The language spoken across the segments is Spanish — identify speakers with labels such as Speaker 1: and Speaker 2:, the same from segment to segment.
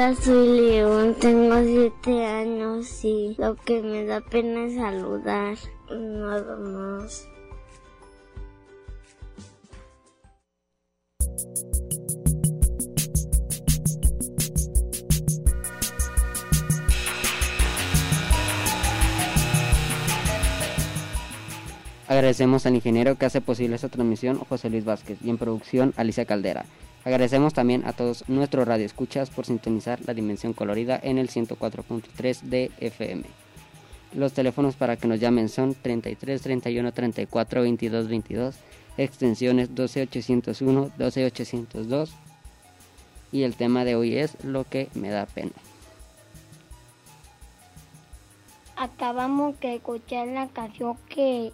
Speaker 1: Hola, soy León, tengo siete años y lo que me da pena es saludar, nada más.
Speaker 2: Agradecemos al ingeniero que hace posible esta transmisión, José Luis Vázquez, y en producción, Alicia Caldera. Agradecemos también a todos nuestros radioescuchas por sintonizar la dimensión colorida en el 104.3 de FM. Los teléfonos para que nos llamen son 33 31 34 22 22, extensiones 12801, 12802 y el tema de hoy es lo que me da pena.
Speaker 1: acabamos de escuchar la canción que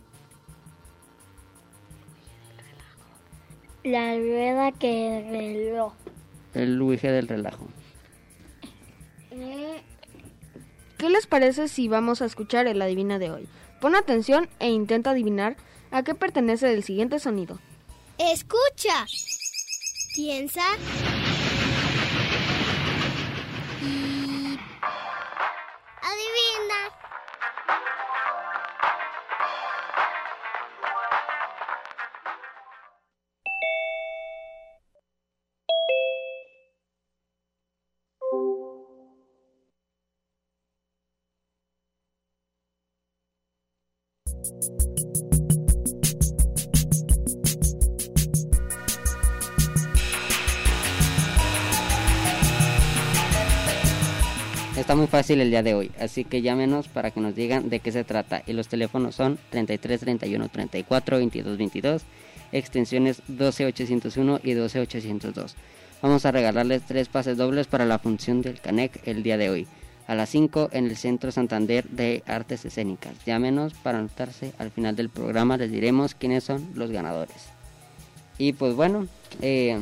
Speaker 1: la rueda que reloj.
Speaker 2: El Luige del relajo.
Speaker 3: ¿Qué les parece si vamos a escuchar el adivina de hoy? Pon atención e intenta adivinar a qué pertenece el siguiente sonido.
Speaker 4: Escucha. Piensa.
Speaker 2: El día de hoy, así que llámenos para que nos digan de qué se trata. Y los teléfonos son 33 31 34 22 22, extensiones 12 801 y 12 802. Vamos a regalarles tres pases dobles para la función del CANEC el día de hoy, a las 5 en el Centro Santander de Artes Escénicas. Llámenos para anotarse. Al final del programa les diremos quiénes son los ganadores. Y pues bueno, eh,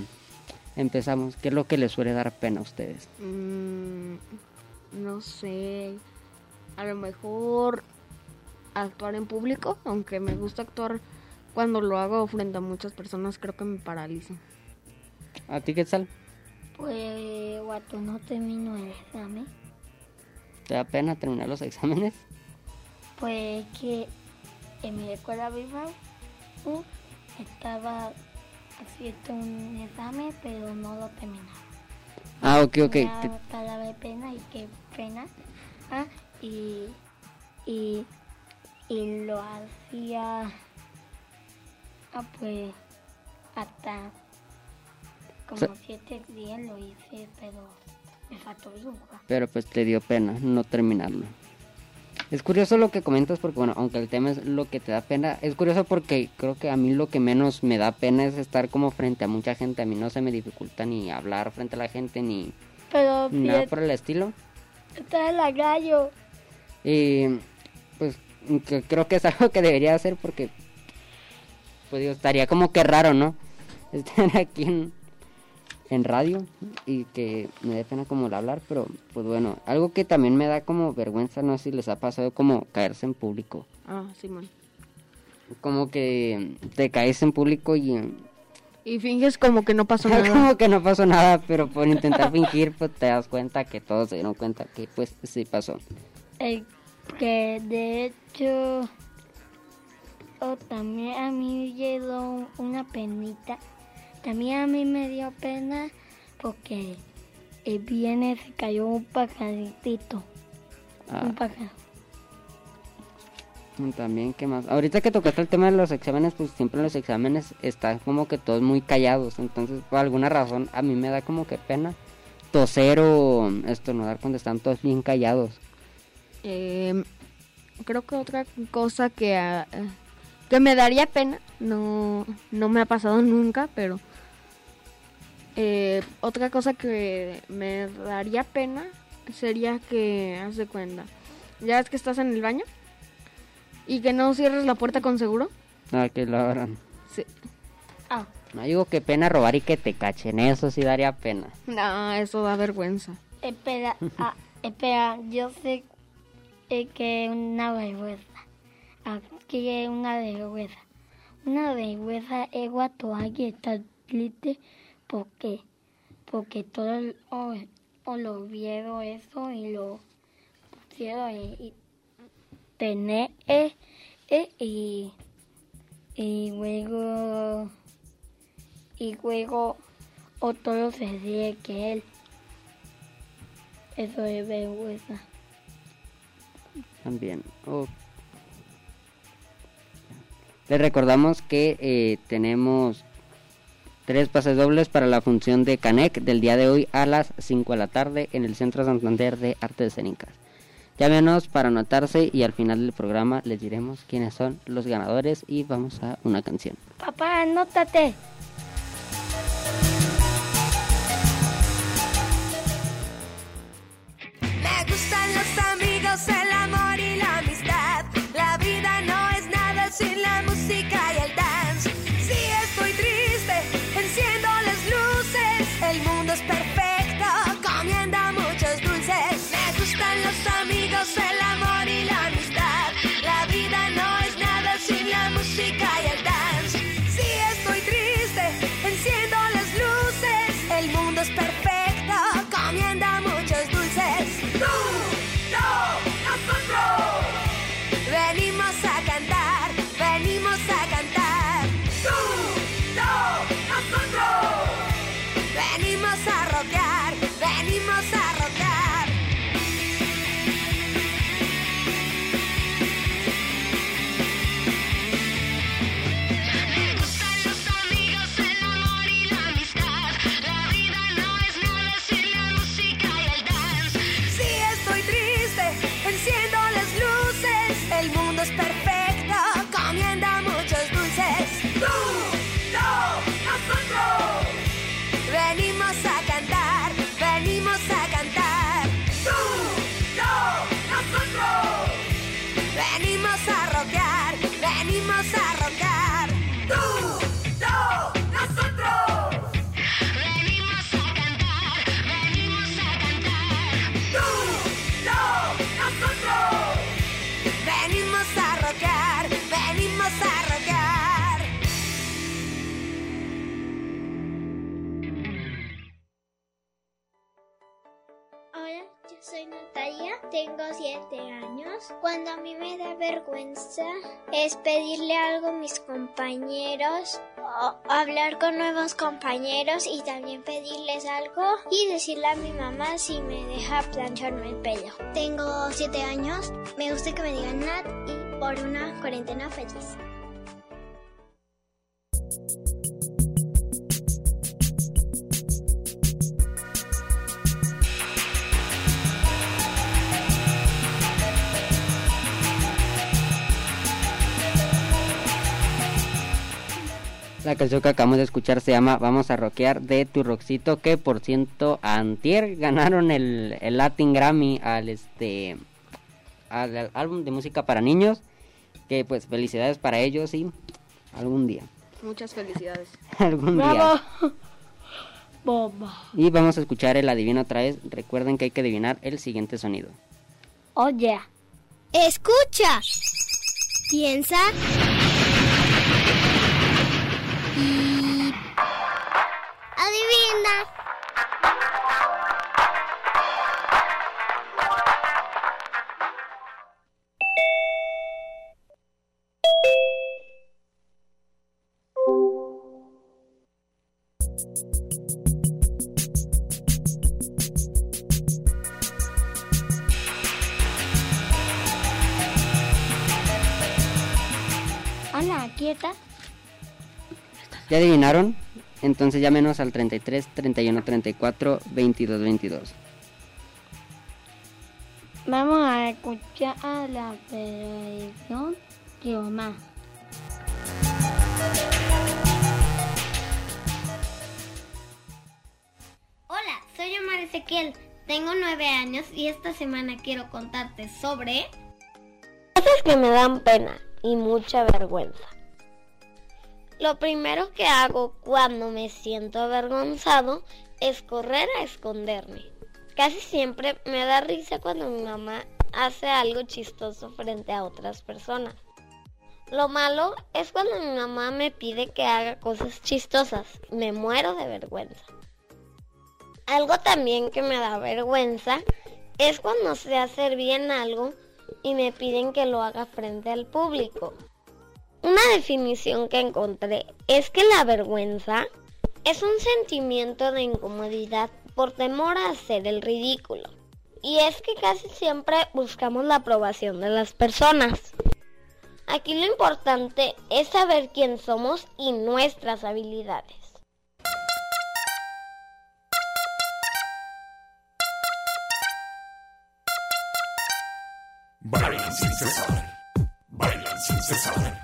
Speaker 2: empezamos. ¿Qué es lo que les suele dar pena a ustedes?
Speaker 3: Mm, no sé. A lo mejor actuar en público, aunque me gusta actuar cuando lo hago frente a muchas personas, creo que me paraliza.
Speaker 2: ¿A ti qué tal?
Speaker 1: Pues cuando no termino el examen,
Speaker 2: ¿Te da pena terminar los exámenes?
Speaker 1: pues que en mi escuela viva uh, estaba haciendo un examen, pero no lo terminaba.
Speaker 2: Ah, ok, ok.
Speaker 1: Da para de pena y qué pena. Ah, y, y, y lo hacía, ah, pues, hasta como
Speaker 2: sea-
Speaker 1: siete días lo hice, pero me faltó dibujar.
Speaker 2: pero pues te dio pena no terminarlo. Es curioso lo que comentas porque bueno, aunque el tema es lo que te da pena, es curioso porque creo que a mí lo que menos me da pena es estar como frente a mucha gente, a mí no se me dificulta ni hablar frente a la gente ni
Speaker 1: Pero
Speaker 2: nada por el estilo.
Speaker 1: está en la gallo.
Speaker 2: Y pues que creo que es algo que debería hacer porque pues digo, estaría como que raro, ¿no? Estar aquí en, en radio y que me dé pena como el hablar, pero pues bueno, algo que también me da como vergüenza, no sé si les ha pasado como caerse en público.
Speaker 3: Ah, Simón.
Speaker 2: Como que te caes en público y
Speaker 3: Y finges como que no pasó nada.
Speaker 2: como que no pasó nada, pero por intentar fingir pues te das cuenta que todos se dieron cuenta que pues sí pasó.
Speaker 1: Eh, que de hecho oh, también a mí llegó una penita. También a mí me dio pena porque el viernes se cayó un pajarito.
Speaker 2: Ah.
Speaker 1: Un pájaro.
Speaker 2: También, ¿qué más? Ahorita que tocaste el tema de los exámenes, pues siempre en los exámenes están como que todos muy callados. Entonces, por alguna razón, a mí me da como que pena toser o estornudar cuando están todos bien callados.
Speaker 3: Eh, creo que otra cosa que, ah, eh, que me daría pena, no, no me ha pasado nunca, pero eh, otra cosa que me daría pena sería que, haz de cuenta, ya es que estás en el baño y que no cierres la puerta con seguro.
Speaker 2: Ah, que lo abran.
Speaker 3: Sí.
Speaker 1: Ah,
Speaker 2: No digo que pena robar y que te cachen, eso sí daría pena.
Speaker 3: No, eso da vergüenza.
Speaker 1: espera, ah, espera, yo sé que es una vergüenza. Aquí es una vergüenza. Una vergüenza es cuando alguien está triste porque, porque todos o, o lo vieron eso y lo pusieron y, y tener eh, eh, y, y luego y luego otro se ríe que él. Eso es vergüenza.
Speaker 2: También. Oh. Les recordamos que eh, tenemos tres pases dobles para la función de Canec del día de hoy a las 5 de la tarde en el Centro Santander de Artes Escénicas. Llámenos para anotarse y al final del programa les diremos quiénes son los ganadores y vamos a una canción.
Speaker 1: Papá, anótate.
Speaker 5: Me gustan los amigos,
Speaker 4: tengo 7 años. Cuando a mí me da vergüenza es pedirle algo a mis compañeros o hablar con nuevos compañeros y también pedirles algo y decirle a mi mamá si me deja plancharme el pelo. Tengo 7 años, me gusta que me digan Nat y por una cuarentena feliz.
Speaker 2: La canción que acabamos de escuchar se llama Vamos a rockear de tu Roxito que por ciento antier ganaron el, el Latin Grammy al este al, al álbum de música para niños que pues felicidades para ellos y algún día
Speaker 3: Muchas felicidades.
Speaker 2: algún
Speaker 6: Bravo.
Speaker 2: día
Speaker 6: Bomba.
Speaker 2: y vamos a escuchar el adivino otra vez recuerden que hay que adivinar el siguiente sonido
Speaker 1: Oye,
Speaker 4: Escucha. Piensa. Adivina.
Speaker 1: hola, quieta.
Speaker 2: ¿ya adivinaron? Entonces llámenos al 33 31 34 22 22
Speaker 1: Vamos a escuchar a la televisión que mamá.
Speaker 4: Hola, soy Omar Ezequiel. Tengo nueve años y esta semana quiero contarte sobre...
Speaker 7: Cosas que me dan pena y mucha vergüenza. Lo primero que hago cuando me siento avergonzado es correr a esconderme. Casi siempre me da risa cuando mi mamá hace algo chistoso frente a otras personas. Lo malo es cuando mi mamá me pide que haga cosas chistosas. Me muero de vergüenza. Algo también que me da vergüenza es cuando sé hacer bien algo y me piden que lo haga frente al público. Una definición que encontré es que la vergüenza es un sentimiento de incomodidad por temor a hacer el ridículo. Y es que casi siempre buscamos la aprobación de las personas. Aquí lo importante es saber quién somos y nuestras habilidades.
Speaker 8: Bailan sin cesar, bailan sin cesar,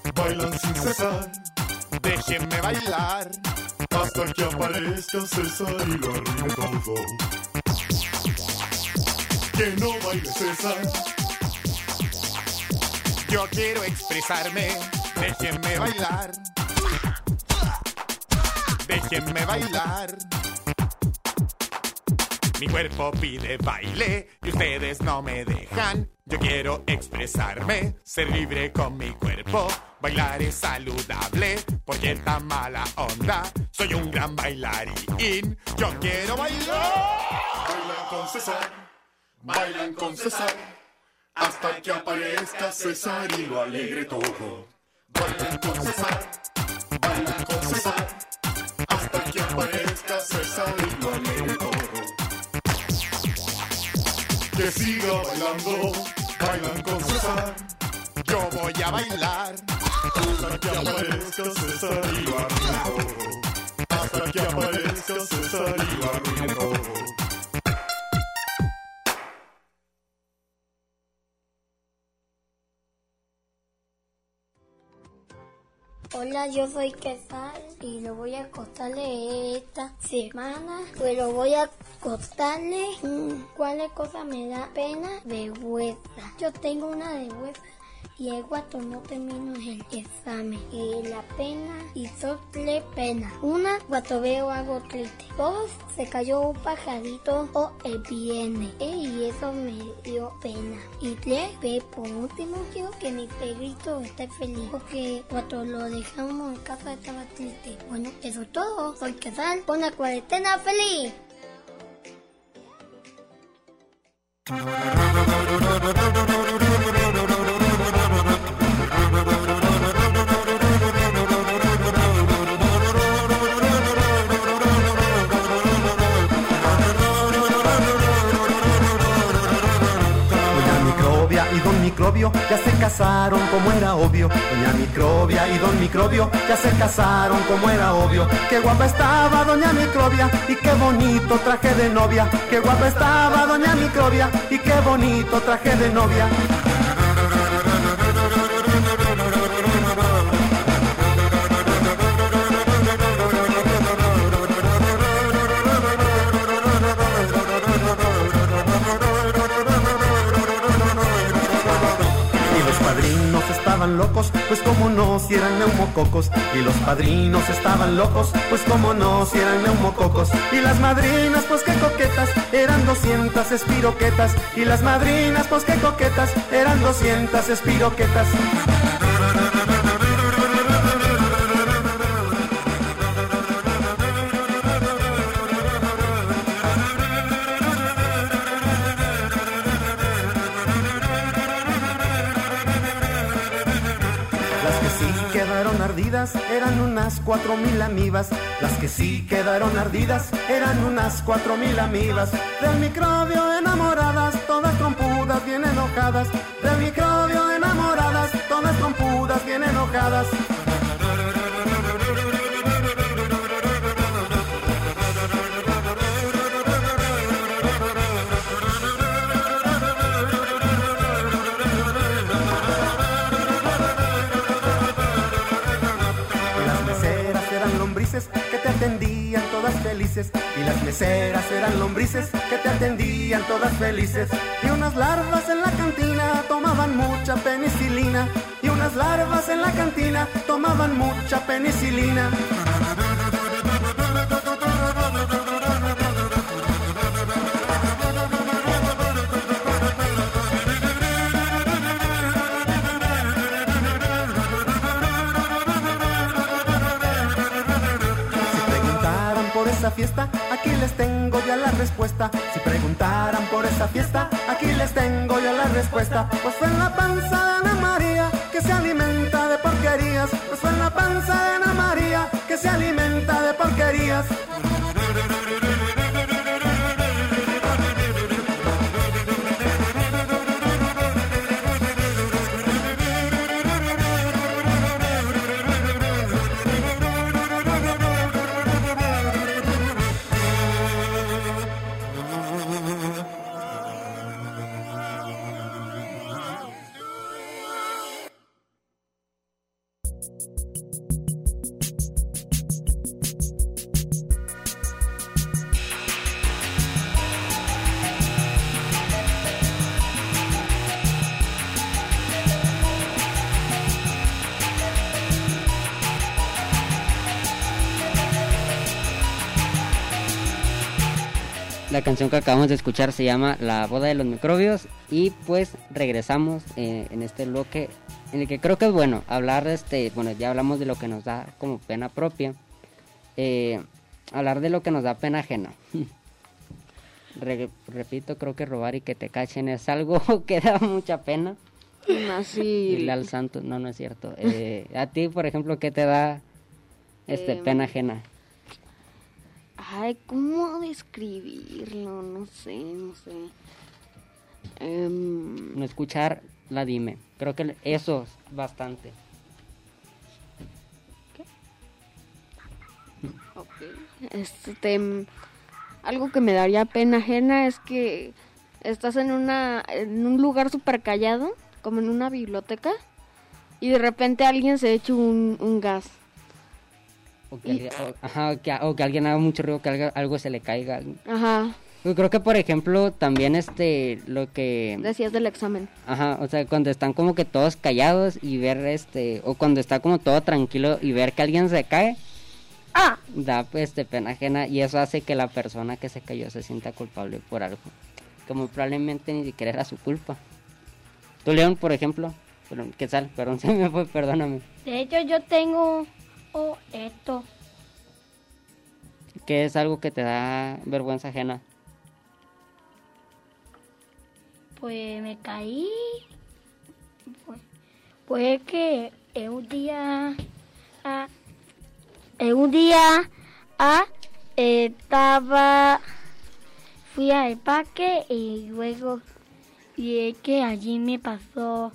Speaker 8: Bailan sin cesar. Déjenme bailar hasta que aparezca César y lo arruine todo. Que no baile César. Yo quiero expresarme. Déjenme bailar. Déjenme bailar. Mi cuerpo pide baile y ustedes no me dejan. Yo quiero expresarme, ser libre con mi cuerpo. Bailar es saludable, porque esta mala onda. Soy un gran bailarín. Yo quiero bailar. Bailan con César, bailan con César. Hasta que aparezca César y lo alegre todo. Bailan con César, bailan con César. Hasta que aparezca César y lo alegre todo que siga bailando, bailan con César. Yo voy a bailar hasta que aparezca César y. Hasta que aparezca César y.
Speaker 1: Hola, yo soy Quesal y lo voy a contarle esta semana. Pues lo voy a contarle mm, cuáles cosas me da pena de vuelta. Yo tengo una de vuelta el guato no termino el examen. Y la pena y son tres. Una, cuando veo algo triste. Dos, se cayó un pajarito o el. Y eso me dio pena. Y tres, ve por último quiero que mi perrito esté feliz. Porque cuando lo dejamos en casa estaba triste. Bueno, eso es todo. Soy Casal la cuarentena feliz.
Speaker 9: Ya se casaron como era obvio. Doña Microbia y Don Microbio ya se casaron como era obvio. Qué guapa estaba Doña Microbia y qué bonito traje de novia. Qué guapa estaba Doña Microbia y qué bonito traje de novia. Locos, pues como no, si eran neumococos. Y los padrinos estaban locos, pues como no, si eran neumococos. Y las madrinas, pues qué coquetas, eran 200 espiroquetas. Y las madrinas, pues qué coquetas, eran 200 espiroquetas. Quedaron ardidas eran unas cuatro mil amibas. Las que sí quedaron ardidas eran unas cuatro mil amibas. Del microbio enamoradas, todas trompudas, bien enojadas. Del microbio enamoradas, todas trompudas, bien enojadas. Atendían todas felices. Y las meseras eran lombrices que te atendían todas felices. Y unas larvas en la cantina tomaban mucha penicilina. Y unas larvas en la cantina tomaban mucha penicilina. Aquí les tengo ya la respuesta. Si preguntaran por esa fiesta, aquí les tengo ya la respuesta. Pues fue en la panza de Ana María que se alimenta de porquerías. Pues fue en la panza de Ana María que se alimenta de porquerías.
Speaker 2: La canción que acabamos de escuchar se llama La boda de los microbios y pues regresamos eh, en este bloque en el que creo que es bueno hablar de este, bueno ya hablamos de lo que nos da como pena propia, eh, hablar de lo que nos da pena ajena. Re- repito, creo que robar y que te cachen es algo que da mucha pena.
Speaker 3: Así.
Speaker 2: Dile al santo, no, no es cierto. Eh, a ti, por ejemplo, ¿qué te da este pena ajena?
Speaker 3: Ay, ¿cómo describirlo? No sé, no sé. Em,
Speaker 2: No escuchar la dime. Creo que eso es bastante.
Speaker 3: ok. Este, mm, algo que me daría pena ajena es que estás en una en un lugar súper callado, como en una biblioteca, y de repente alguien se echa un, un gas.
Speaker 2: O que, alguien, o- ajá, o que, o que alguien haga mucho ruido, que algo, algo se le caiga.
Speaker 3: Ajá,
Speaker 2: Yo creo que, por ejemplo, también este, lo que...
Speaker 3: decías del examen.
Speaker 2: Ajá, o sea, cuando están como que todos callados y ver este, o cuando está como todo tranquilo y ver que alguien se cae,
Speaker 1: Ah,
Speaker 2: da pues este, pena ajena y eso hace que la persona que se cayó se sienta culpable por algo, muy probablemente ni siquiera era su culpa. Tú, León, por ejemplo, perdón, ¿qué tal? Perdón, se me fue, perdóname.
Speaker 1: de hecho yo tengo oh, esto.
Speaker 2: ¿Qué es algo que te da vergüenza ajena?
Speaker 1: Pues me caí. Pues, pues que en un día. ah, en un día. ah, estaba. Fui al parque y luego. Y es que allí me pasó.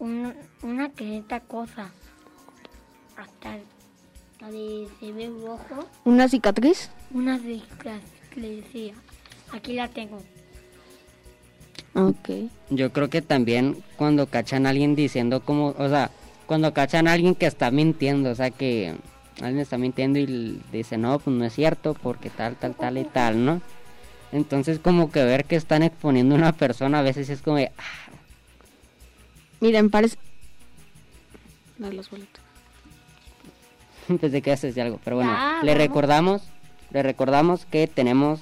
Speaker 1: un- una que esta cosa. Hasta. La de se ve rojo.
Speaker 3: ¿Una cicatriz?
Speaker 1: Una decía. Aquí la tengo.
Speaker 3: Ok.
Speaker 2: Yo creo que también cuando cachan a alguien diciendo como, o sea, cuando cachan a alguien que está mintiendo, o sea, que alguien está mintiendo y dice, no, pues no es cierto, porque tal, tal, tal y tal, ¿no? Entonces como que ver que están exponiendo a una persona a veces es como, de, ah,
Speaker 3: Miren, parece... Dale los boletos.
Speaker 2: pensé que haces algo, pero bueno,
Speaker 1: Ya,
Speaker 2: le
Speaker 1: vamos.
Speaker 2: recordamos, le recordamos que tenemos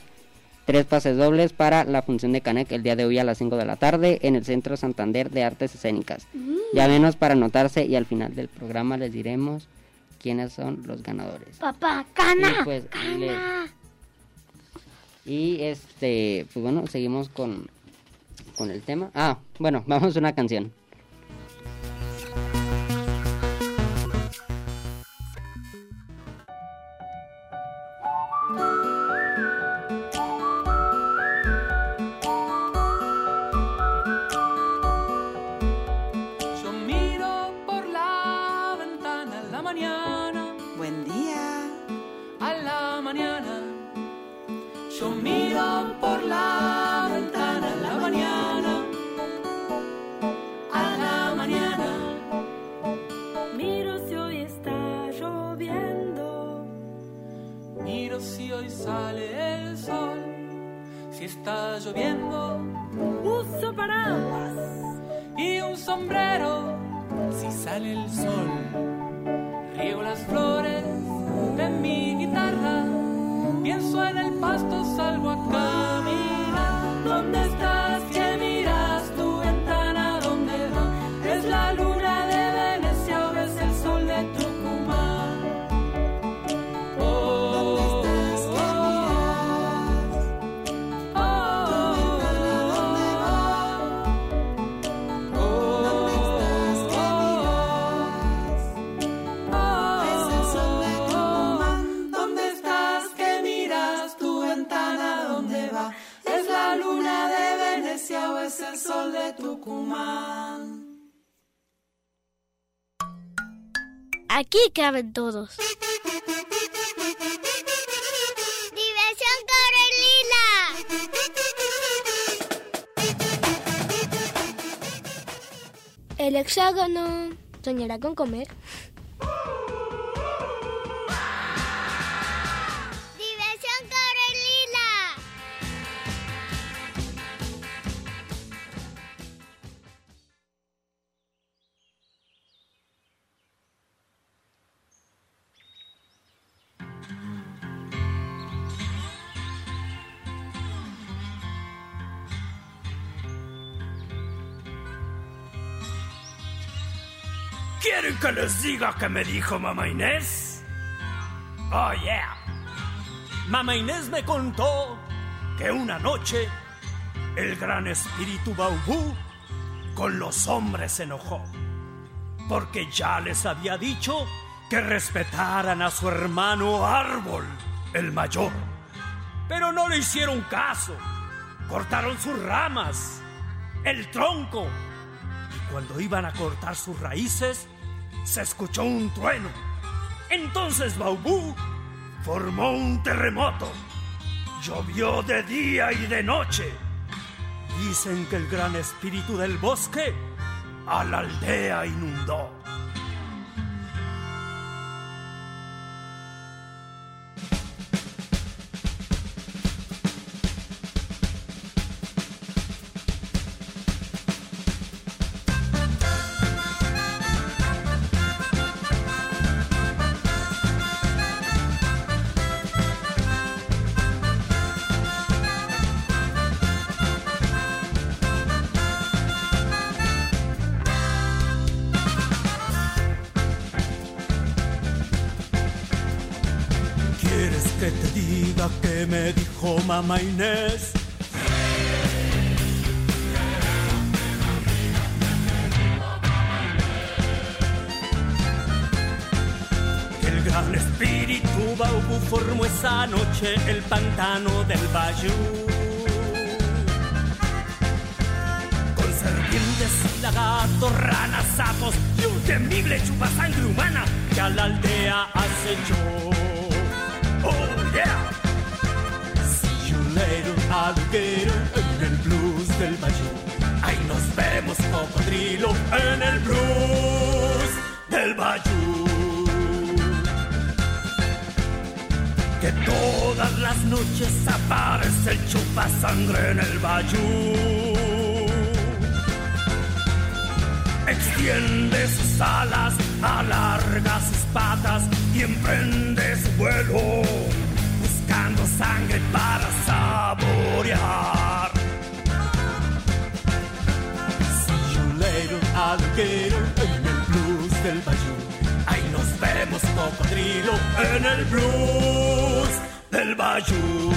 Speaker 2: tres pases dobles para la función de Canec el día de hoy a las 5 de la tarde en el Centro Santander de Artes Escénicas. Llámenos para anotarse y al final del programa les diremos quiénes son los ganadores.
Speaker 1: Papá, cana.
Speaker 2: Y pues, le-
Speaker 1: cana.
Speaker 2: Y este, pues bueno, seguimos con, con el tema. Ah, bueno, vamos a una canción.
Speaker 10: Caben todos.
Speaker 4: Diversión Carolina.
Speaker 10: El hexágono soñará con comer.
Speaker 11: Les diga qué me dijo mamá Inés? Oh, yeah. Mamá Inés me contó que una noche el gran espíritu Baubú con los hombres se enojó. Porque ya les había dicho que respetaran a su hermano Árbol, el mayor. Pero no le hicieron caso. Cortaron sus ramas, el tronco. Y cuando iban a cortar sus raíces, se escuchó un trueno. Entonces Baubú formó un terremoto. Llovió de día y de noche. Dicen que el gran espíritu del bosque a la aldea inundó. Mamá Inés? El gran espíritu Baubu formó esa noche el pantano del Bayou. Con serpientes y lagartos, ranas, sapos y un temible chupasangre humana que a la aldea acechó. En el blues del Bayou. Ahí nos vemos, cocodrilo, en el blues del Bayou. Que todas las noches aparece el chupasangre en el Bayou. Extiende sus alas, alarga sus patas y emprende su vuelo, buscando sangre para saborear. See you later, alligator, en el blues del Bayou. Ahí nos vemos, cocodrilo, en el blues del Bayou.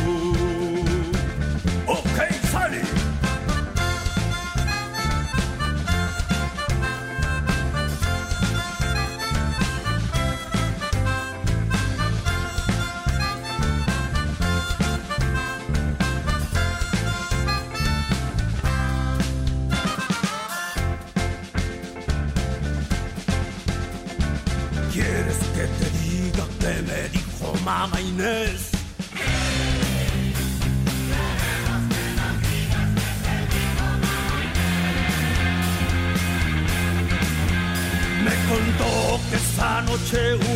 Speaker 11: Ok, Sally. Esa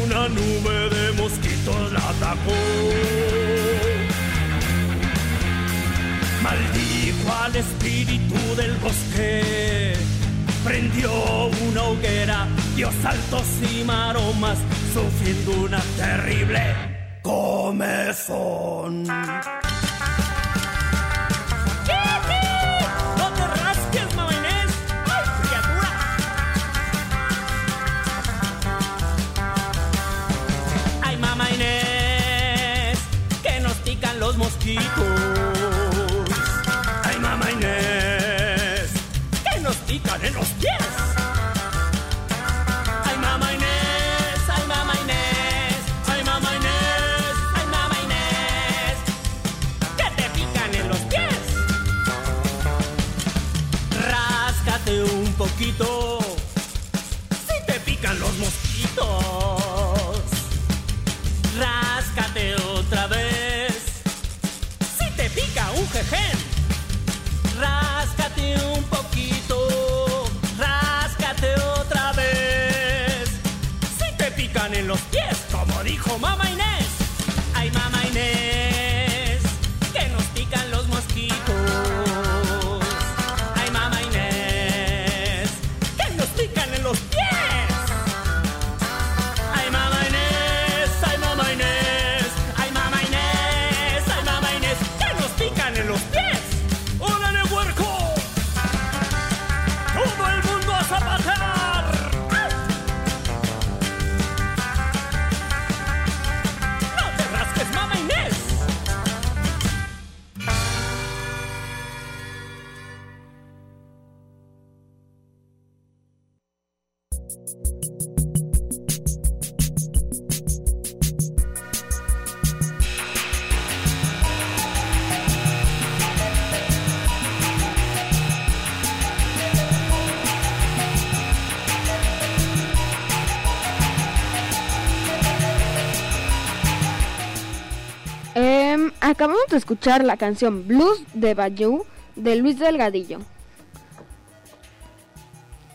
Speaker 11: mamá
Speaker 3: escuchar la canción Blues de Bayou de Luis Delgadillo.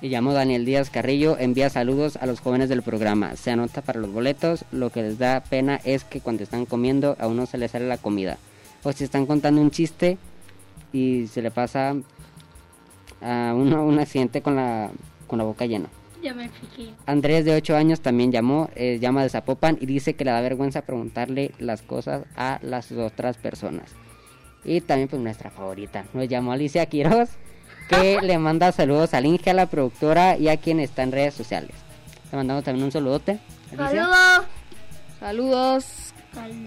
Speaker 2: Y llamo Daniel Díaz Carrillo, envía saludos a los jóvenes del programa. Se anota para los boletos. Lo que les da pena es que cuando están comiendo a uno se les sale la comida. O si están contando un chiste y se le pasa a uno un accidente con la, con la boca llena.
Speaker 1: Ya me fijé.
Speaker 2: Andrés de 8 años también llamó, eh, llama de Zapopan y dice que le da vergüenza preguntarle las cosas a las otras personas. Y también pues nuestra favorita, nos llamó Alicia Quiroz, que le manda saludos a Inge, a la productora y a quien está en redes sociales. Le mandamos también un saludote. Alicia.
Speaker 3: Saludos. Saludos.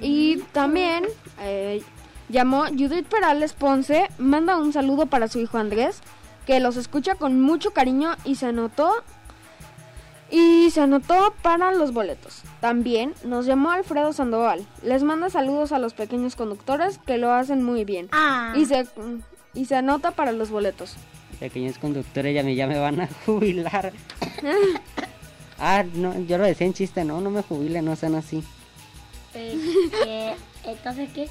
Speaker 3: Y también eh, llamó Judith Perales Ponce, manda un saludo para su hijo Andrés, que los escucha con mucho cariño y se anotó y se anotó para los boletos. También nos llamó Alfredo Sandoval. Les manda saludos a los pequeños conductores que lo hacen muy bien.
Speaker 1: Ah.
Speaker 3: Y se y se anota para los boletos.
Speaker 2: Pequeños conductores ya me, ya me van a jubilar. ah, no, yo lo decía en chiste, no, no me jubile, no sean así.
Speaker 1: Este, entonces, ¿qué?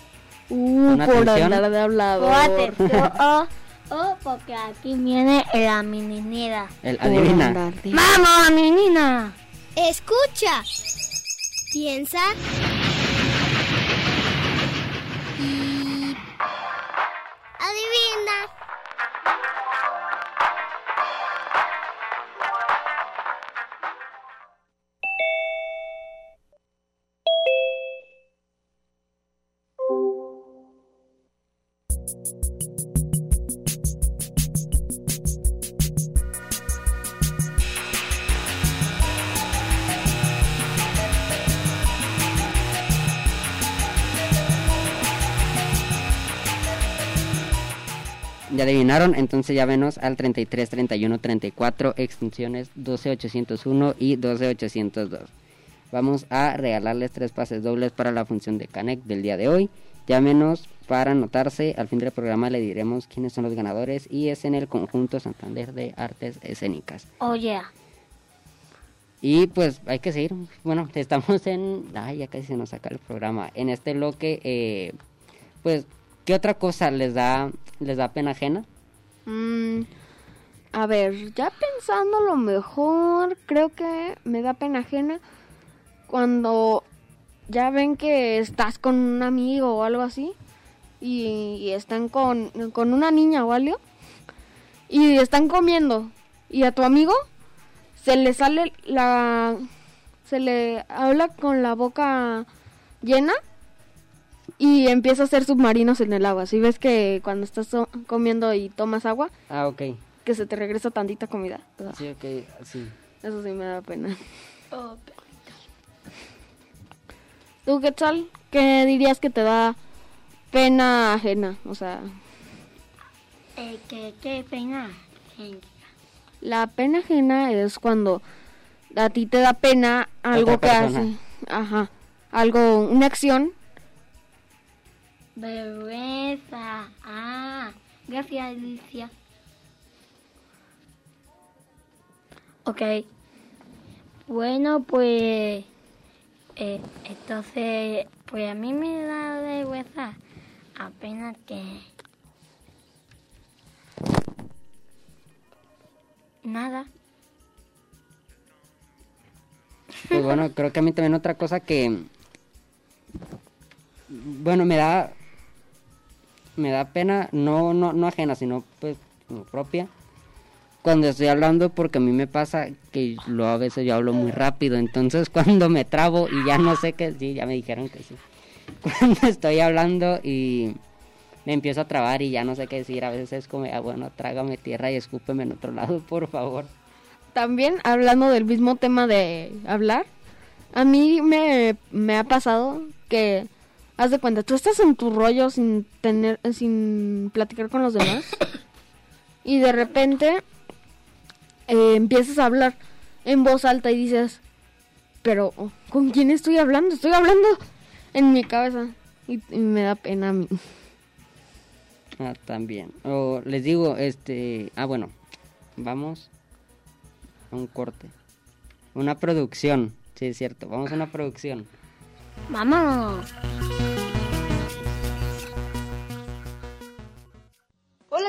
Speaker 3: Uh,
Speaker 2: Una
Speaker 3: por
Speaker 2: atención.
Speaker 3: andar de hablador.
Speaker 1: O atención, o, o porque aquí viene la meninera.
Speaker 2: El adivina.
Speaker 1: ¡Vamos, menina!
Speaker 4: Escucha. Piensa. Y... Adivina.
Speaker 2: Ya adivinaron, entonces ya venos al 33 31 34 extensiones 12801 y 12802. Vamos a regalarles tres pases dobles para la función de Canec del día de hoy. Llámenos para anotarse. Al fin del programa le diremos quiénes son los ganadores y es en el conjunto Santander de Artes Escénicas.
Speaker 1: Oh, yeah.
Speaker 2: Y pues hay que seguir. Bueno, estamos en. Ay, ya casi se nos saca el programa. En este bloque, eh, pues, ¿qué otra cosa les da, les da pena ajena?
Speaker 3: Mm, a ver, ya pensando lo mejor, creo que me da pena ajena cuando ya ven que estás con un amigo o algo así y, están con, con una niña o algo y están comiendo y a tu amigo se le sale la se le habla con la boca llena y empieza a hacer submarinos en el agua. Si ves que cuando estás so- comiendo y tomas agua,
Speaker 2: Ah, ok.
Speaker 3: que se te regresa tantita comida.
Speaker 2: Sí, ok, sí.
Speaker 3: Eso sí me da pena.
Speaker 1: Oh,
Speaker 3: ¿Tú qué tal? ¿Qué dirías que te da pena ajena? O sea,
Speaker 1: eh, ¿qué, qué pena? Eh,
Speaker 3: la pena ajena es cuando a ti te da pena algo que hace. Ajá. Algo, una acción.
Speaker 1: Vergüenza. Ah, gracias, Alicia. Ok. Bueno, pues... eh, entonces, pues a mí me da vergüenza apenas que... Nada.
Speaker 2: Pues bueno, creo que a mí también otra cosa que... Bueno, me da... Me da pena, no, no, no ajena, sino pues propia. Cuando estoy hablando, porque a mí me pasa que lo, a veces yo hablo muy rápido. Entonces cuando me trabo y ya no sé qué sí, ya me dijeron que sí. Cuando estoy hablando y me empiezo a trabar y ya no sé qué decir, a veces es como, ah, bueno, trágame tierra y escúpeme en otro lado, por favor.
Speaker 3: También hablando del mismo tema de hablar, a mí me, me ha pasado que, haz de cuenta, tú estás en tu rollo sin tener, sin platicar con los demás y de repente eh, empiezas a hablar en voz alta y dices, pero ¿con quién estoy hablando? Estoy hablando en mi cabeza y, y me da pena a mí.
Speaker 2: Ah, también. O les digo, este, ah, bueno, vamos a un corte. Una producción, sí es cierto, vamos a una producción.
Speaker 1: Vamos.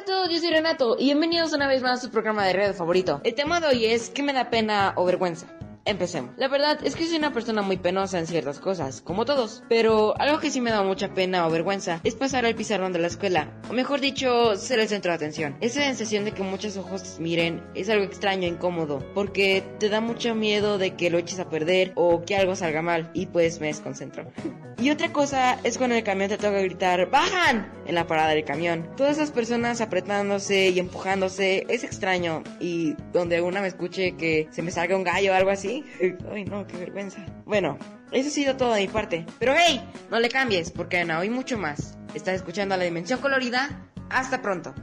Speaker 12: A todos, yo soy Renato y bienvenidos una vez más a su programa de radio favorito. El tema de hoy es ¿qué me da pena o vergüenza? Empecemos. La verdad es que soy una persona muy penosa en ciertas cosas, como todos. Pero algo que sí me da mucha pena o vergüenza es pasar al pizarrón de la escuela. O mejor dicho, ser el centro de atención. Esa sensación de que muchos ojos miren es algo extraño e incómodo. Porque te da mucho miedo de que lo eches a perder o que algo salga mal. Y pues me desconcentro. y otra cosa es cuando el camión te toca gritar ¡Bajan! en la parada del camión. Todas esas personas apretándose y empujándose es extraño. Y donde alguna me escuche que se me salga un gallo o algo así Ay, no, qué vergüenza. Bueno, eso ha sido todo de mi parte. Pero hey, no le cambies, porque no hay mucho más. Estás escuchando a la Dimensión Colorida. Hasta pronto.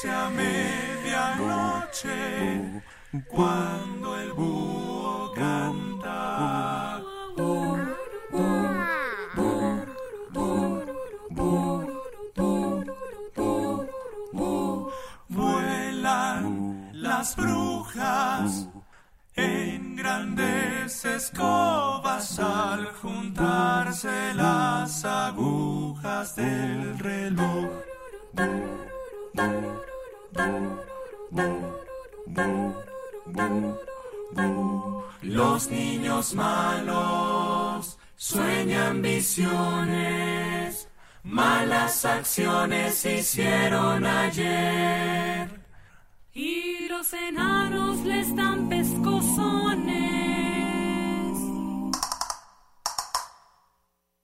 Speaker 13: Crece a medianoche cuando el búho canta. Vuelan las brujas en grandes escobas al juntarse las agujas del reloj. Los niños malos sueñan visiones, malas acciones hicieron ayer.
Speaker 14: Y los enanos les dan pescozones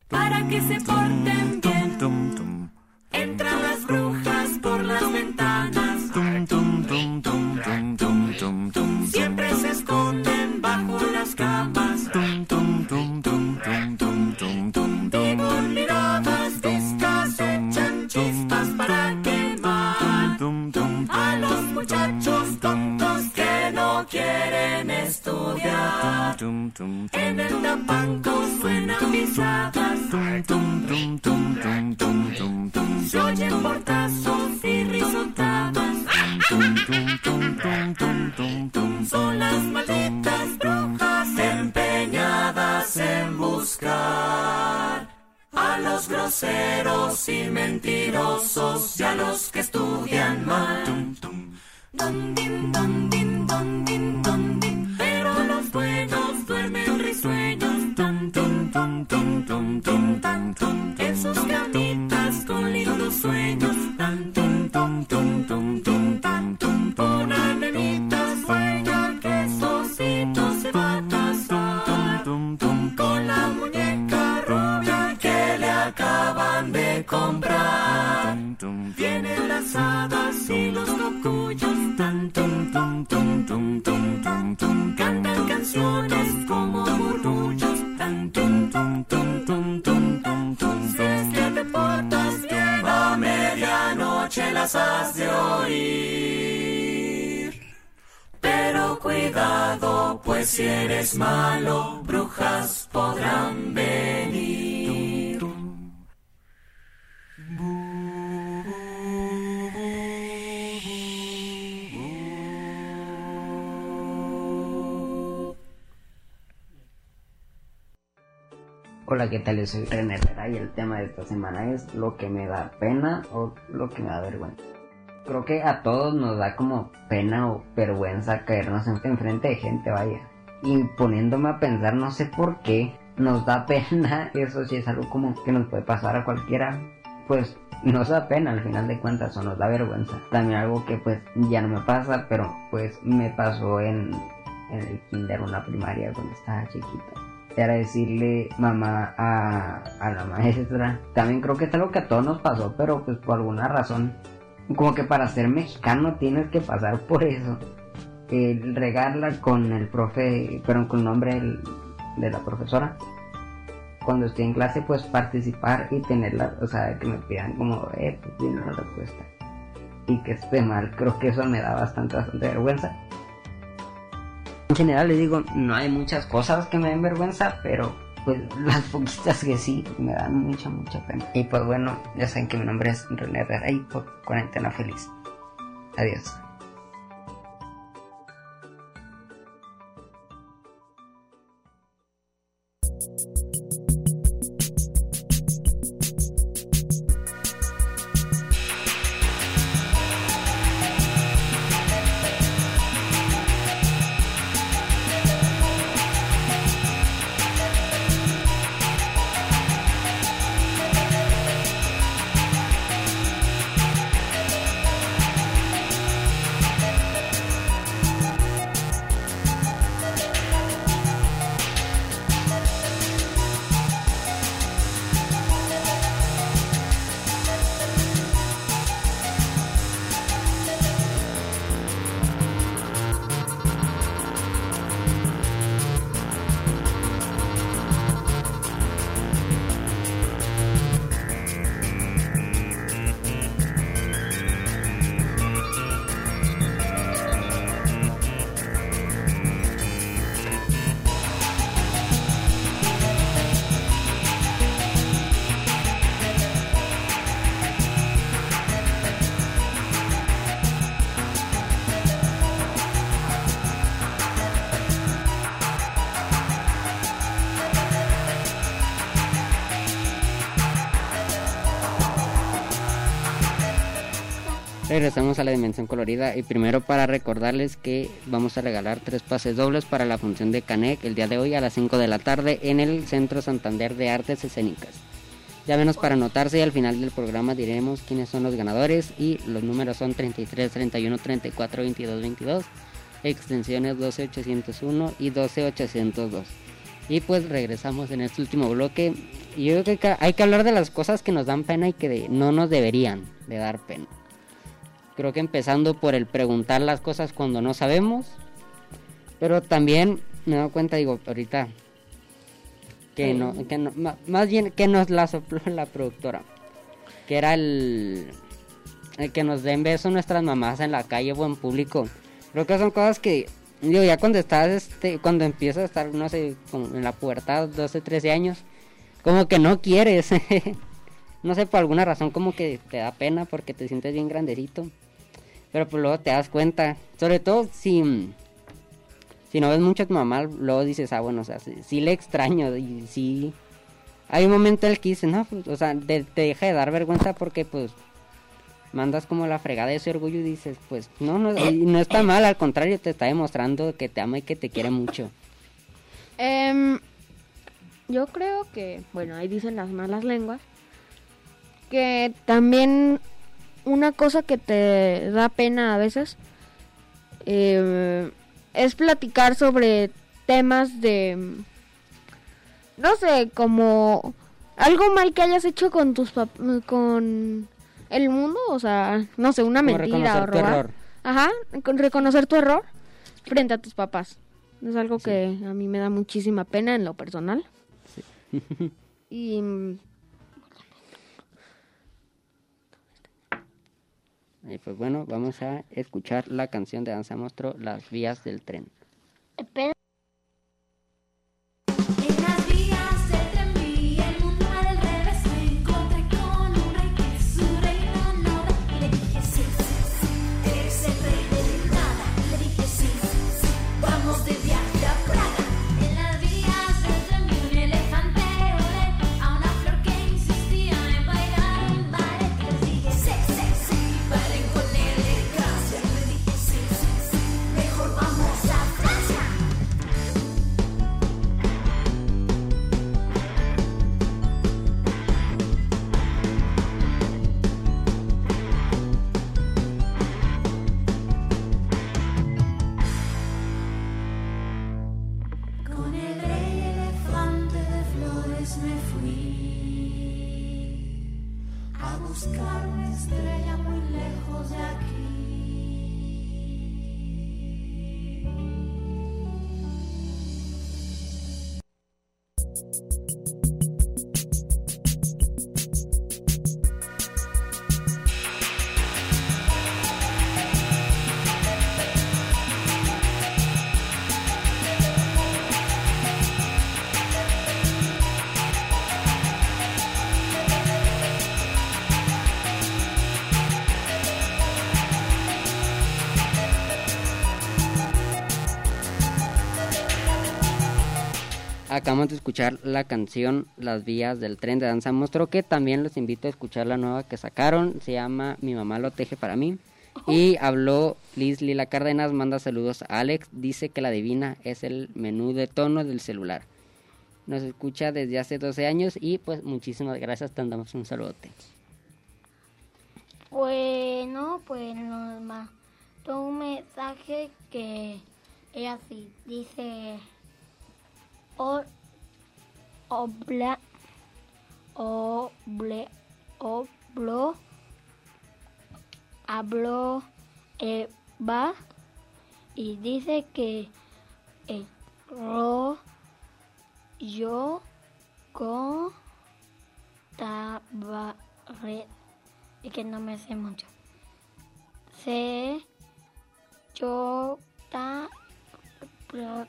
Speaker 14: para que se porten bien. Entran las brujas groseros y
Speaker 15: Hola, ¿qué tal? Yo soy René Herrera y el tema de esta semana es lo que me da pena o lo que me da vergüenza. Creo que a todos nos da como pena o vergüenza caernos en- enfrente de gente, vaya. Y poniéndome a pensar, no sé por qué nos da pena, eso sí es algo como que nos puede pasar a cualquiera, pues nos da pena al final de cuentas o nos da vergüenza. También algo que pues ya no me pasa, pero pues me pasó en, en el kinder, una primaria cuando estaba chiquita era decirle mamá a, a la maestra. También creo que es algo que a todos nos pasó, pero pues por alguna razón, como que para ser mexicano tienes que pasar por eso. El regarla con el profe, pero con el nombre de la profesora. Cuando estoy en clase, pues participar y tenerla, o sea, que me pidan como, eh, pues viene la respuesta. Y que esté mal, creo que eso me da bastante vergüenza.
Speaker 2: En general les digo, no hay muchas cosas que me den vergüenza, pero pues las poquitas que sí me dan mucha, mucha pena. Y pues bueno, ya saben que mi nombre es René Herrera por Cuarentena Feliz. Adiós. Regresamos a la dimensión colorida y primero para recordarles que vamos a regalar tres pases dobles para la función de Canec el día de hoy a las 5 de la tarde en el Centro Santander de Artes Escénicas. Llámenos para anotarse y al final del programa diremos quiénes son los ganadores y los números son 33, 31, 34, 22, 22, extensiones 12801 y 12802. Y pues regresamos en este último bloque y yo creo que hay que hablar de las cosas que nos dan pena y que no nos deberían de dar pena. Creo que empezando por el preguntar las cosas cuando no sabemos. Pero también me doy cuenta, digo, ahorita que no, que no más bien que nos la sopló la productora. Que era el, el que nos den besos nuestras mamás en la calle o en público. Creo que son cosas que, digo, ya cuando estás, este, cuando empiezas a estar, no sé, como en la pubertad, 12, 13 años, como que no quieres. no sé, por alguna razón como que te da pena porque te sientes bien grandecito. Pero pues luego te das cuenta, sobre todo si, si no ves mucho a tu mamá, luego dices, ah, bueno, o sea, sí, le extraño y sí... Hay un momento en el que dices, no, pues, o sea, te, deja de dar vergüenza porque pues mandas como la fregada de ese orgullo y dices, pues no, no, no está mal, al contrario, te está demostrando que te ama y que te quiere mucho.
Speaker 3: Em, yo creo que, bueno, ahí dicen las malas lenguas, que también una cosa que te da pena a veces eh, es platicar sobre temas de no sé como algo mal que hayas hecho con tus con el mundo o sea no sé una mentira o robar. ajá con reconocer tu error frente a tus papás. Es algo que a mí me da muchísima pena en lo personal. Sí. y
Speaker 2: Y pues bueno, vamos a escuchar la canción de Danza Monstruo, Las vías del tren. Acabamos de escuchar la canción Las vías del tren de Danza Monstruo, que también los invito a escuchar la nueva que sacaron. Se llama Mi mamá lo teje para mí. Y habló Liz Lila Cárdenas, manda saludos a Alex, dice que la divina es el menú de tono del celular. Nos escucha desde hace 12 años y pues muchísimas gracias, te damos un saludote.
Speaker 1: Bueno, pues nos mandó un mensaje que ella sí dice o obla oble oblo habló Eva y dice que el ro yo con tabaret y que no me sé mucho. Se yo ta pro,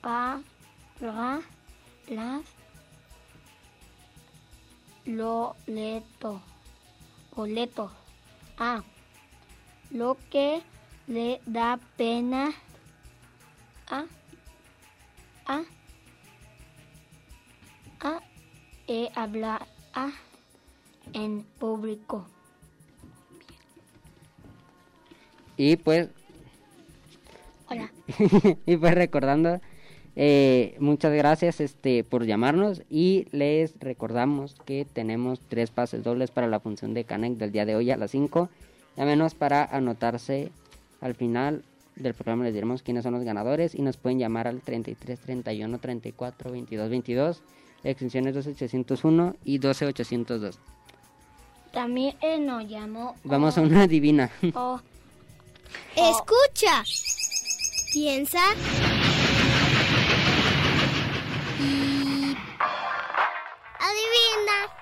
Speaker 1: pa ra las loleto boleto ah lo que le da pena a a a e hablar a en público.
Speaker 2: Y pues...
Speaker 1: Hola.
Speaker 2: y pues recordando, eh, muchas gracias este por llamarnos y les recordamos que tenemos tres pases dobles para la función de Canek del día de hoy a las 5. Llámenos para anotarse al final del programa les diremos quiénes son los ganadores y nos pueden llamar al 33 31 34 22 22 extensiones 12801 y 12802.
Speaker 1: También él nos llamó.
Speaker 2: Vamos a una divina.
Speaker 1: Oh,
Speaker 5: Escucha, piensa y adivina.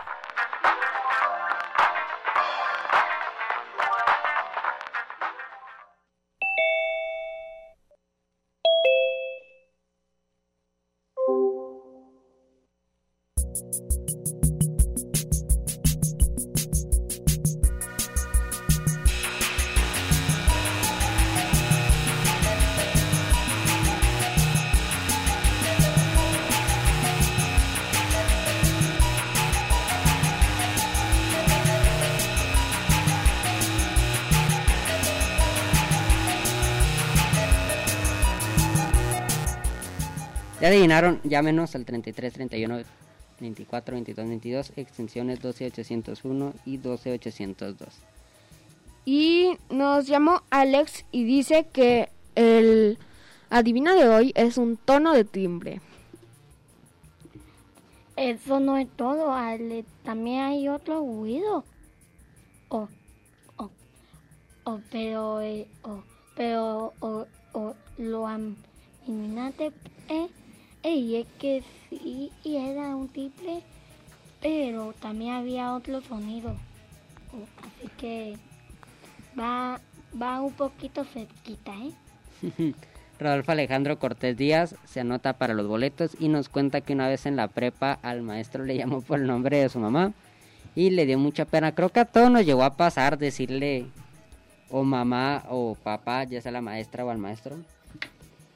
Speaker 2: Adivinaron, llámenos al 33 31 24 22 22 extensiones 12801 y 12802.
Speaker 3: Y nos llamó Alex y dice que el adivina de hoy es un tono de timbre.
Speaker 1: Eso no es todo, Ale. También hay otro ruido. O, o, o, pero, eh, o, pero, o, o, lo adivinaste, eh, eh, y es que sí, y era un timbre, pero también había otro sonido. Así que va, va un poquito cerquita, ¿eh?
Speaker 2: Rodolfo Alejandro Cortés Díaz se anota para los boletos y nos cuenta que una vez en la prepa al maestro le llamó por el nombre de su mamá y le dio mucha pena. Creo que a todos nos llegó a pasar decirle o mamá o papá, ya sea la maestra o al maestro.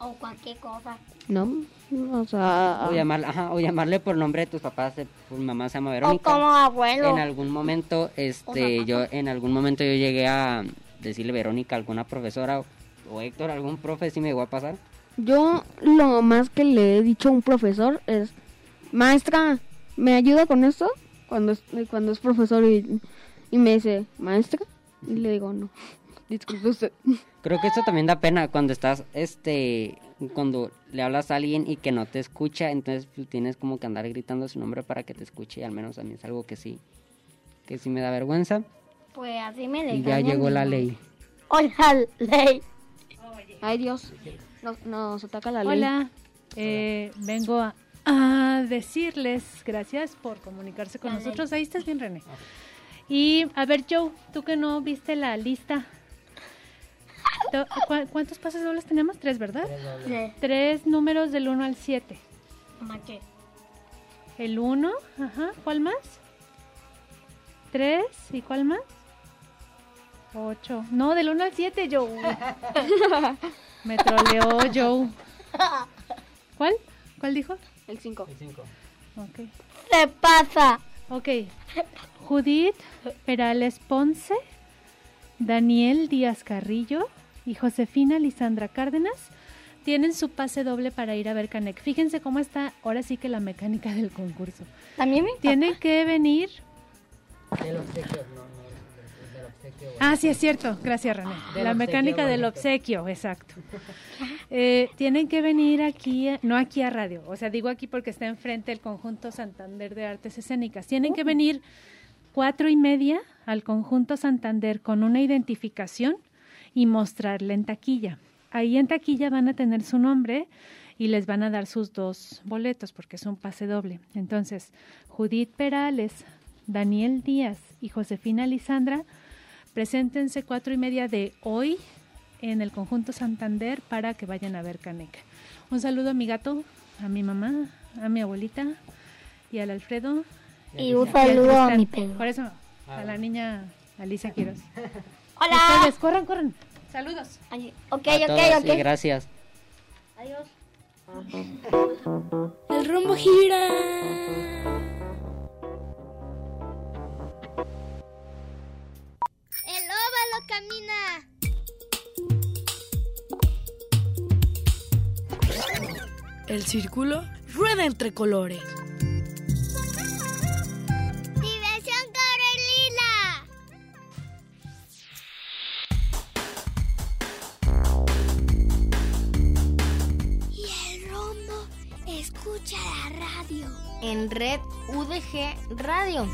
Speaker 1: O cualquier cosa.
Speaker 3: ¿No? O sea...
Speaker 2: O, llamarle, ajá, o llamarle por nombre de tus papás, eh, tu mamá se llama
Speaker 1: O
Speaker 2: Verónica.
Speaker 1: como abuelo.
Speaker 2: En algún momento, este, yo, en algún momento yo llegué a decirle Verónica a alguna profesora o, o Héctor, algún profe, sí me llegó a pasar.
Speaker 3: Yo lo más que le he dicho a un profesor es, maestra, ¿me ayuda con esto? Cuando es, cuando es profesor y, y me dice, maestra, y le digo, no, disculpe usted.
Speaker 2: Creo que eso también da pena cuando estás, este, cuando le hablas a alguien y que no te escucha, entonces pues, tienes como que andar gritando su nombre para que te escuche, y al menos a mí es algo que sí, que sí me da vergüenza.
Speaker 1: Pues así me le
Speaker 2: Y ya llegó la ley.
Speaker 1: Hola, ley.
Speaker 3: Ay Dios, nos, nos ataca la ley.
Speaker 16: Hola, eh, vengo a, a decirles gracias por comunicarse con
Speaker 1: La ley.
Speaker 16: nosotros. Ahí estás bien, René. Y a ver, Joe, tú que no viste la lista. To- ¿cu- ¿Cuántos pases dobles tenemos? Tres, ¿verdad?
Speaker 1: Sí.
Speaker 16: Tres números del 1 al 7.
Speaker 1: Maché.
Speaker 16: El 1, ajá, ¿cuál más? 3, ¿y cuál más? 8. No, del 1 al 7, Joe. Me troleó Joe. ¿Cuál? ¿Cuál dijo?
Speaker 3: El 5.
Speaker 2: El 5.
Speaker 16: Ok.
Speaker 1: Se pasa.
Speaker 16: Ok. Judith Perales Ponce, Daniel Díaz Carrillo y Josefina Lisandra Cárdenas tienen su pase doble para ir a ver Canec. Fíjense cómo está ahora sí que la mecánica del concurso.
Speaker 1: También me
Speaker 16: Tienen que venir.
Speaker 2: Del obsequio, no, no, del obsequio.
Speaker 16: Ah, sí, es cierto. Gracias, René.
Speaker 2: Del
Speaker 16: la mecánica del obsequio, exacto. Eh, tienen que venir aquí, no aquí a radio, o sea, digo aquí porque está enfrente el conjunto Santander de Artes Escénicas. Tienen que venir cuatro y media al conjunto Santander con una identificación y mostrarle en taquilla. Ahí en taquilla van a tener su nombre y les van a dar sus dos boletos porque es un pase doble. Entonces, Judith Perales, Daniel Díaz y Josefina Lisandra, preséntense cuatro y media de hoy en el conjunto Santander para que vayan a ver Caneca. Un saludo a mi gato, a mi mamá, a mi abuelita y al Alfredo.
Speaker 1: Y un
Speaker 16: al
Speaker 1: saludo a mi perro.
Speaker 16: Por eso, a la niña Alicia Quiroz.
Speaker 1: Hola.
Speaker 16: Ustedes, corran, corran. Saludos.
Speaker 1: Ok,
Speaker 2: A
Speaker 1: ok,
Speaker 2: todos
Speaker 1: ok.
Speaker 2: y gracias.
Speaker 1: Adiós.
Speaker 6: El rombo gira.
Speaker 5: El óvalo camina.
Speaker 6: El círculo rueda entre colores.
Speaker 17: En Red UDG Radio.